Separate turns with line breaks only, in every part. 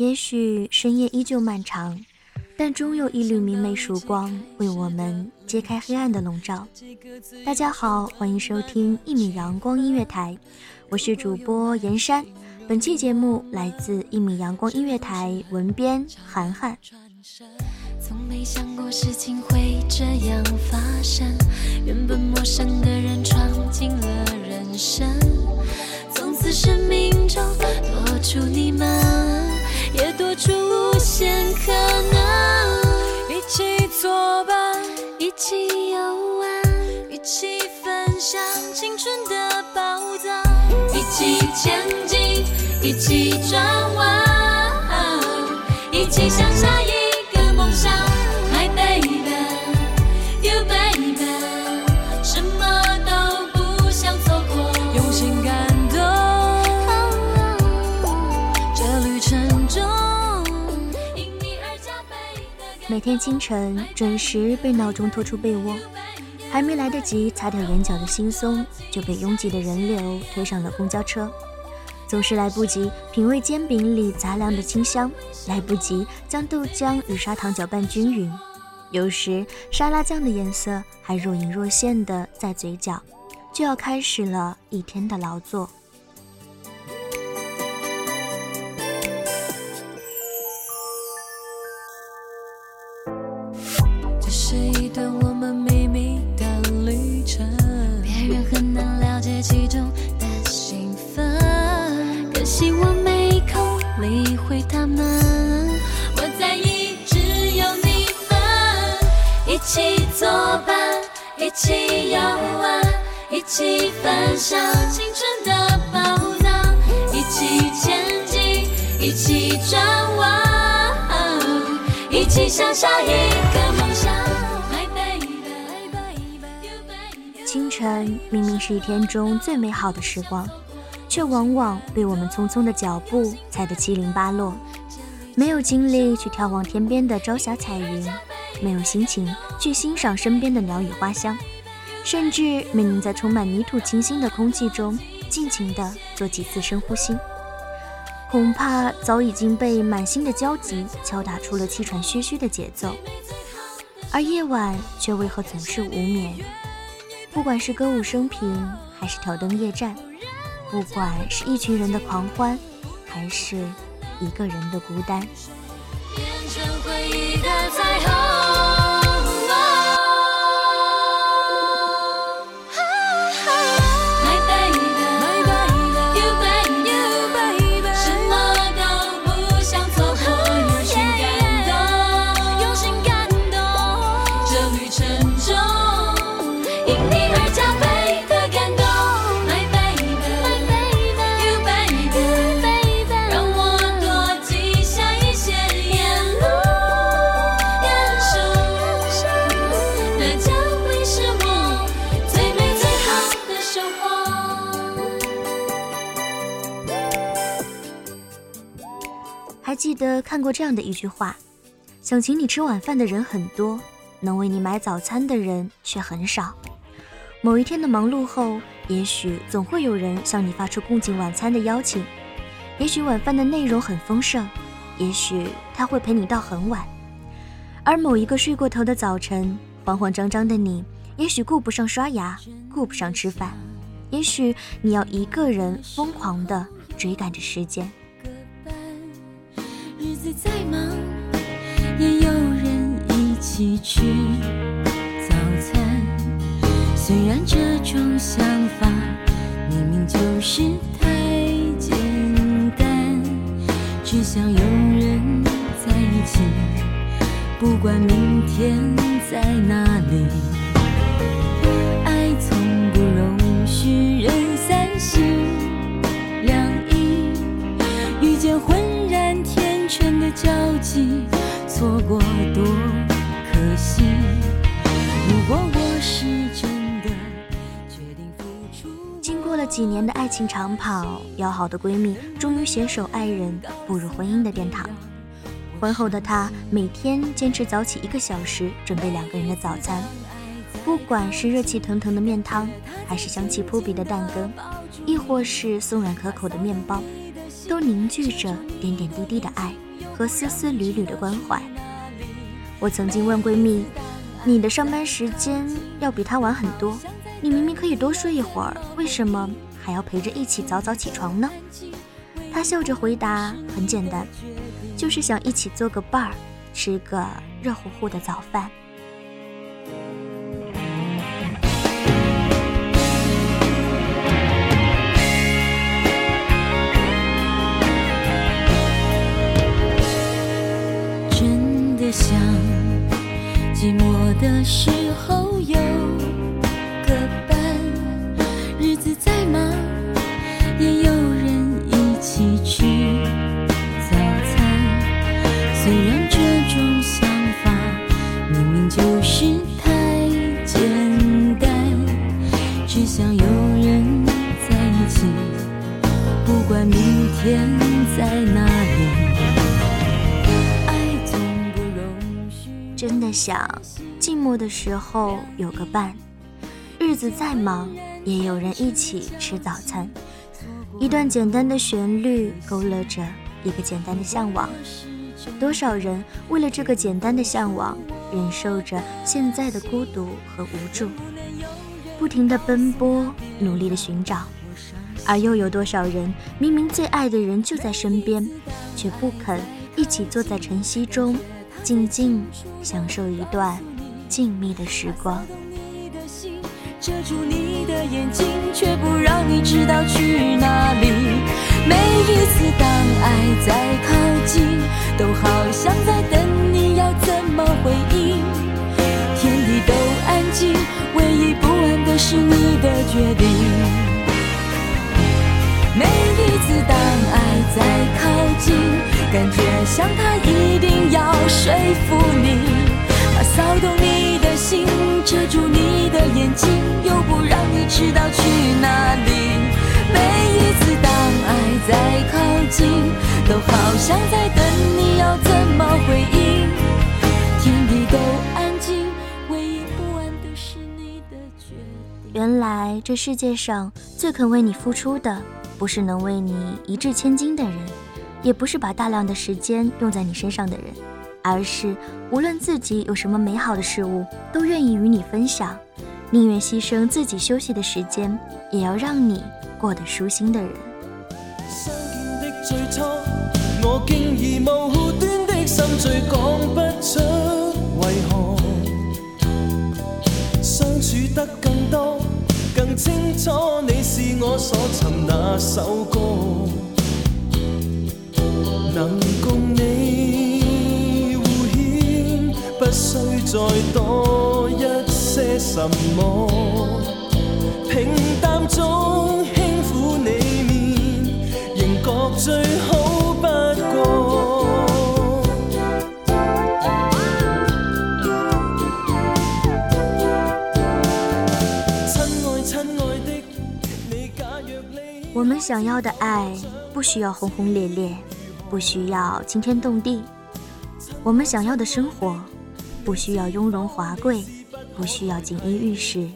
也许深夜依旧漫长，但终有一缕明媚曙光为我们揭开黑暗的笼罩。大家好，欢迎收听一米阳光音乐台，我是主播严山。本期节目来自一米阳光音乐台文编涵涵。
从没想过事情会这样发生，原本陌生的人起转弯，一起向下一个梦想。My baby, you baby，什么都不想错过，用心感动。这旅程中，因你而加倍的感动
每天清晨准时被闹钟拖出被窝，还没来得及擦掉眼角的惺忪，就被拥挤的人流推上了公交车。总是来不及品味煎饼里杂粮的清香，来不及将豆浆与砂糖搅拌均匀。有时沙拉酱的颜色还若隐若现的在嘴角，就要开始了一天的劳作。
这是一段我们秘密的旅程，别人很难了解其中起游玩，一起分享青春的宝藏，一起前进，一起转弯。一起向下一个梦想。My baby, my baby, you baby.
清晨明明是一天中最美好的时光，却往往被我们匆匆的脚步踩得七零八落。没有精力去眺望天边的朝霞彩云，没有心情去欣赏身边的鸟语花香，甚至没能在充满泥土清新的空气中尽情地做几次深呼吸。恐怕早已经被满心的焦急敲打出了气喘吁吁的节奏，而夜晚却为何总是无眠？不管是歌舞升平，还是挑灯夜战，不管是一群人的狂欢，还是一个人的孤单，
变成回忆的彩虹。
得看过这样的一句话：想请你吃晚饭的人很多，能为你买早餐的人却很少。某一天的忙碌后，也许总会有人向你发出共进晚餐的邀请。也许晚饭的内容很丰盛，也许他会陪你到很晚。而某一个睡过头的早晨，慌慌张张的你，也许顾不上刷牙，顾不上吃饭，也许你要一个人疯狂地追赶着时间。
日子再忙，也有人一起吃早餐。虽然这种想法明明就是太简单，只想有人在一起，不管明天在哪里。错过多可惜。如果我是真的决定付出，
经过了几年的爱情长跑，要好的闺蜜终于携手爱人步入婚姻的殿堂。婚后的她每天坚持早起一个小时，准备两个人的早餐。不管是热气腾腾的面汤，还是香气扑鼻的蛋羹，亦或是松软可口的面包，都凝聚着点点滴滴的爱和丝丝缕缕的关怀。我曾经问闺蜜：“你的上班时间要比她晚很多，你明明可以多睡一会儿，为什么还要陪着一起早早起床呢？”她笑着回答：“很简单，就是想一起做个伴儿，吃个热乎乎的早饭。”
想寂寞的时候有
的时候有个伴，日子再忙也有人一起吃早餐。一段简单的旋律勾勒着一个简单的向往，多少人为了这个简单的向往，忍受着现在的孤独和无助，不停的奔波，努力的寻找。而又有多少人明明最爱的人就在身边，却不肯一起坐在晨曦中，静静享受一段静谧的时光。
你的心遮住你的眼睛，却不让你知道去哪里。每一次当爱在靠近，都好像在等你，要怎么回应？天地都安静，唯一不安的是你的决定。每一次当爱在靠近，感觉像他一定要说服你，骚动你的心，遮住你的眼睛，又不让你知道去哪里。每一次当爱在靠近，都好像在等你要怎么回应。天地都安静，唯一不安的是你的决定。
原来这世界上最肯为你付出的，不是能为你一掷千金的人，也不是把大量的时间用在你身上的人，而是无论自己有什么美好的事物，都愿意与你分享，宁愿牺牲自己休息的时间，也要让你过得舒心的人。
相见的最初，我竟已無端的心醉，讲不出为何。相处得更多，更清楚你是我所尋那首歌，能共不需再多一些什麼。平淡中輕撫你面，仍覺最好不過。親愛親愛的，你假若你
我們想要的愛，不需要轟轟烈烈，不需要惊天动地。我们想要的生活，不需要雍容华贵，不需要锦衣玉食。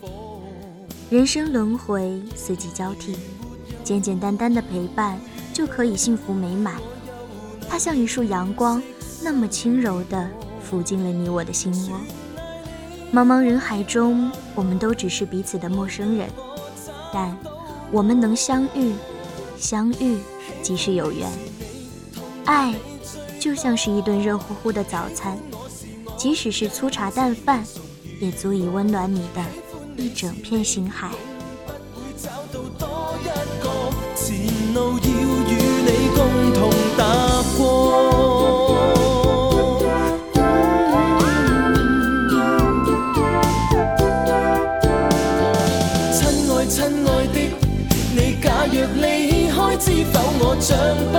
人生轮回，四季交替，简简单单的陪伴就可以幸福美满。它像一束阳光，那么轻柔地抚进了你我的心窝。茫茫人海中，我们都只是彼此的陌生人，但我们能相遇，相遇即是有缘。爱就像是一顿热乎乎的早餐，即使是粗茶淡饭，也足以温暖你的一整片心海。
亲爱亲爱的，你假若离开，知否我像不